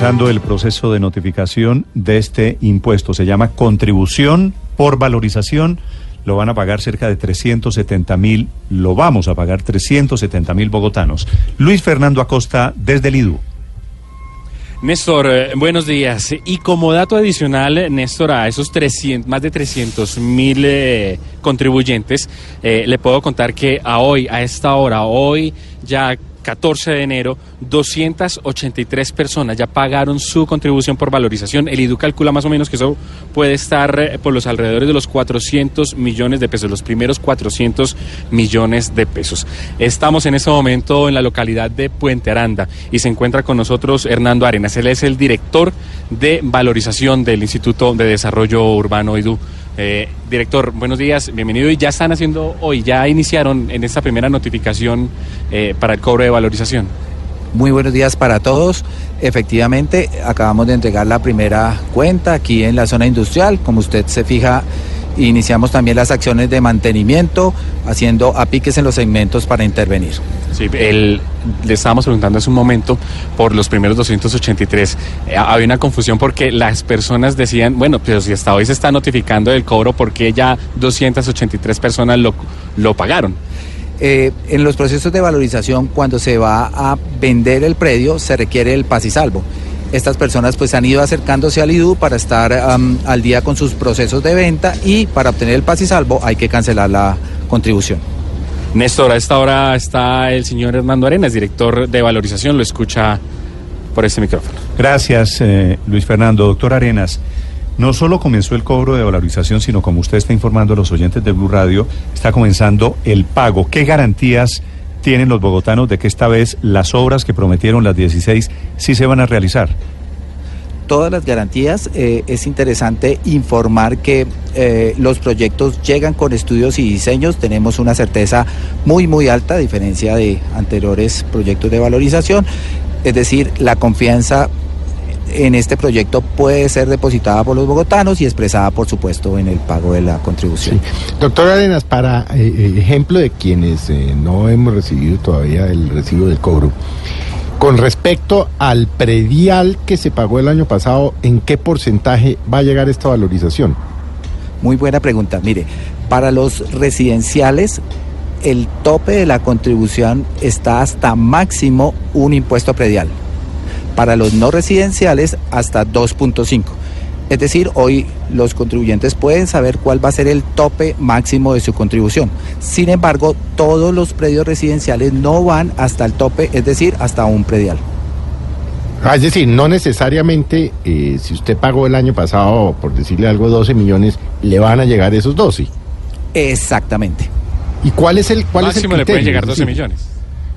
el proceso de notificación de este impuesto. Se llama contribución por valorización. Lo van a pagar cerca de 370 mil, lo vamos a pagar 370 mil bogotanos. Luis Fernando Acosta desde el IDU. Néstor, eh, buenos días. Y como dato adicional, Néstor, a esos 300, más de 300 mil eh, contribuyentes, eh, le puedo contar que a hoy, a esta hora, hoy ya 14 de enero, 283 personas ya pagaron su contribución por valorización. El IDU calcula más o menos que eso puede estar eh, por los alrededores de los 400 millones de pesos, los primeros 400 millones de pesos. Estamos en este momento en la localidad de Puente Aranda y se encuentra con nosotros Hernando Arenas. Él es el director de valorización del Instituto de Desarrollo Urbano IDU. Eh, director, buenos días, bienvenido. Y ya están haciendo hoy, ya iniciaron en esta primera notificación eh, para el cobro de valorización. Muy buenos días para todos. Efectivamente, acabamos de entregar la primera cuenta aquí en la zona industrial. Como usted se fija, Iniciamos también las acciones de mantenimiento, haciendo apiques en los segmentos para intervenir. Sí, el, le estábamos preguntando hace un momento por los primeros 283. Eh, había una confusión porque las personas decían, bueno, pero si hasta hoy se está notificando el cobro, ¿por qué ya 283 personas lo, lo pagaron? Eh, en los procesos de valorización, cuando se va a vender el predio, se requiere el paz y salvo estas personas pues han ido acercándose al IDU para estar al día con sus procesos de venta y para obtener el paz y salvo hay que cancelar la contribución. Néstor, a esta hora está el señor Hernando Arenas, director de valorización, lo escucha por este micrófono. Gracias, eh, Luis Fernando. Doctor Arenas, no solo comenzó el cobro de valorización, sino como usted está informando a los oyentes de Blue Radio, está comenzando el pago. ¿Qué garantías tienen los bogotanos de que esta vez las obras que prometieron las 16 sí se van a realizar? todas las garantías. Eh, es interesante informar que eh, los proyectos llegan con estudios y diseños. Tenemos una certeza muy, muy alta, a diferencia de anteriores proyectos de valorización. Es decir, la confianza en este proyecto puede ser depositada por los bogotanos y expresada, por supuesto, en el pago de la contribución. Doctor Arenas, para eh, eh, ejemplo de quienes eh, no hemos recibido todavía el recibo del cobro, con respecto al predial que se pagó el año pasado, ¿en qué porcentaje va a llegar esta valorización? Muy buena pregunta. Mire, para los residenciales, el tope de la contribución está hasta máximo un impuesto predial para los no residenciales hasta 2.5. Es decir, hoy los contribuyentes pueden saber cuál va a ser el tope máximo de su contribución. Sin embargo, todos los predios residenciales no van hasta el tope, es decir, hasta un predial. Ah, es decir, no necesariamente eh, si usted pagó el año pasado, por decirle algo, 12 millones, le van a llegar esos 12. Exactamente. ¿Y cuál es el, cuál es el criterio? le pueden llegar 12 millones.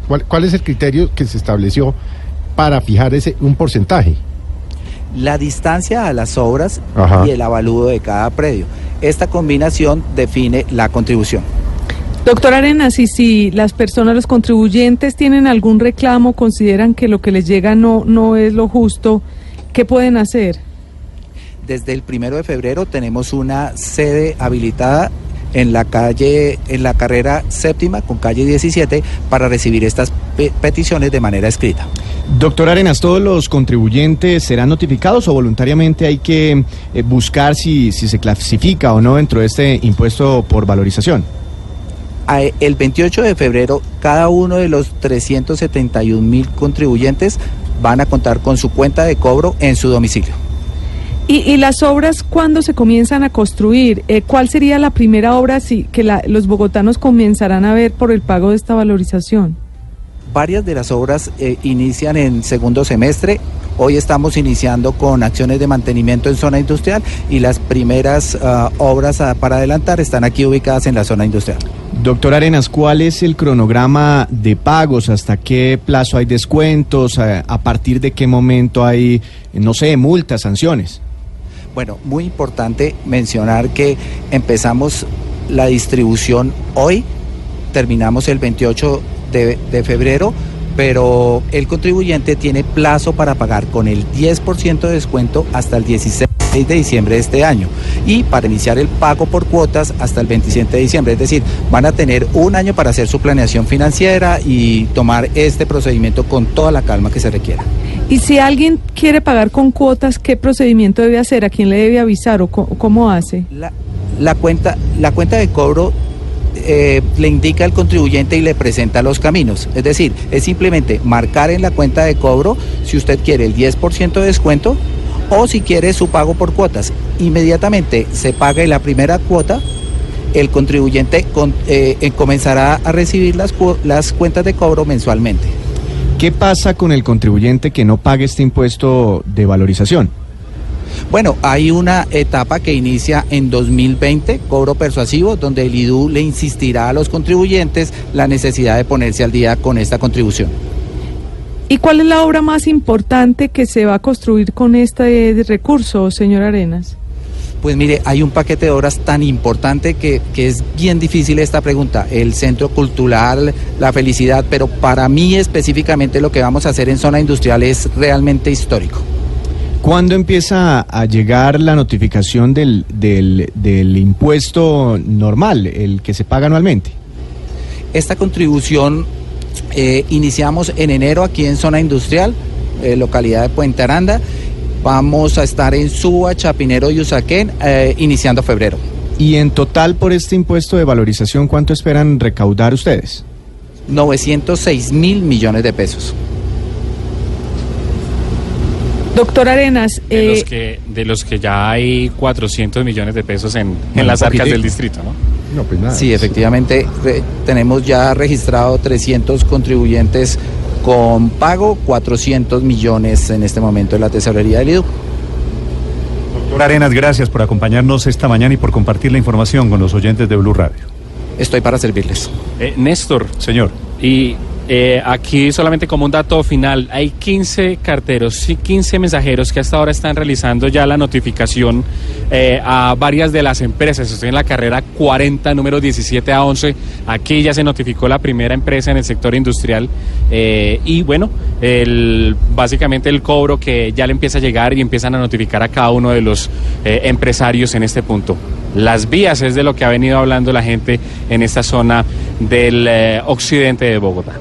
¿cuál, ¿Cuál es el criterio que se estableció para fijar ese un porcentaje? La distancia a las obras y el avalúo de cada predio. Esta combinación define la contribución. Doctor Arenas, y si las personas, los contribuyentes tienen algún reclamo, consideran que lo que les llega no, no es lo justo, ¿qué pueden hacer? Desde el primero de febrero tenemos una sede habilitada en la calle, en la carrera séptima con calle 17 para recibir estas peticiones de manera escrita. Doctor Arenas, ¿todos los contribuyentes serán notificados o voluntariamente hay que eh, buscar si, si se clasifica o no dentro de este impuesto por valorización? El 28 de febrero, cada uno de los 371 mil contribuyentes van a contar con su cuenta de cobro en su domicilio. ¿Y, las obras cuándo se comienzan a construir? Eh, ¿Cuál sería la primera obra si, que los bogotanos comenzarán a ver por el pago de esta valorización? Varias de las obras eh, inician en segundo semestre. Hoy estamos iniciando con acciones de mantenimiento en zona industrial y las primeras ah, obras para adelantar están aquí ubicadas en la zona industrial. Doctor Arenas, ¿cuál es el cronograma de pagos? ¿Hasta qué plazo hay descuentos? ¿A partir de qué momento hay, no sé, multas, sanciones? Bueno, muy importante mencionar que empezamos la distribución hoy, terminamos el 28 de, febrero, pero el contribuyente tiene plazo para pagar con el 10% de descuento hasta el 16 16 de diciembre de este año y para iniciar el pago por cuotas hasta el 27 de diciembre. Es decir, van a tener un año para hacer su planeación financiera y tomar este procedimiento con toda la calma que se requiera. Y si alguien quiere pagar con cuotas, ¿qué procedimiento debe hacer? ¿A quién le debe avisar o cómo hace? La, la cuenta, la cuenta de cobro eh, le indica al contribuyente y le presenta los caminos. Es decir, es simplemente marcar en la cuenta de cobro si usted quiere el 10% de descuento o si quiere su pago por cuotas. Inmediatamente se paga la primera cuota, el contribuyente con- eh, eh, comenzará a recibir las, las cuentas de cobro mensualmente. ¿Qué pasa con el contribuyente que no pague este impuesto de valorización? Bueno, hay una etapa que inicia en 2020, cobro persuasivo, donde el IDU le insistirá a los contribuyentes la necesidad de ponerse al día con esta contribución. ¿Y cuál es la obra más importante que se va a construir con este recurso, señor Arenas? Pues mire, hay un paquete de obras tan importante que, que es bien difícil esta pregunta. El centro cultural, la felicidad, pero para mí específicamente lo que vamos a hacer en zona industrial es realmente histórico. ¿Cuándo empieza a llegar la notificación del, del, del impuesto normal, el que se paga anualmente? Esta contribución eh, iniciamos en enero aquí en zona industrial, eh, localidad de Puente Aranda. Vamos a estar en Suba, Chapinero y Usaquén eh, iniciando febrero. Y en total por este impuesto de valorización, ¿cuánto esperan recaudar ustedes? 906 mil millones de pesos. Doctor Arenas, De, eh, los que, de los que ya hay 400 millones de pesos en, en las arcas del distrito, ¿no? No, pues nada. Sí, efectivamente, re- tenemos ya registrado 300 contribuyentes con pago, 400 millones en este momento en la tesorería del IDU. Doctor Arenas, gracias por acompañarnos esta mañana y por compartir la información con los oyentes de Blue Radio. Estoy para servirles. Eh, Néstor, Señor. Y eh, aquí solamente como un dato final, hay 15 carteros y 15 mensajeros que hasta ahora están realizando ya la notificación eh, a varias de las empresas. Estoy en la carrera 40, número 17 a 11. Aquí ya se notificó la primera empresa en el sector industrial eh, y bueno, básicamente el cobro que ya le empieza a llegar y empiezan a notificar a cada uno de los empresarios en este punto. Las vías es de lo que ha venido hablando la gente en esta zona del eh, occidente de Bogotá.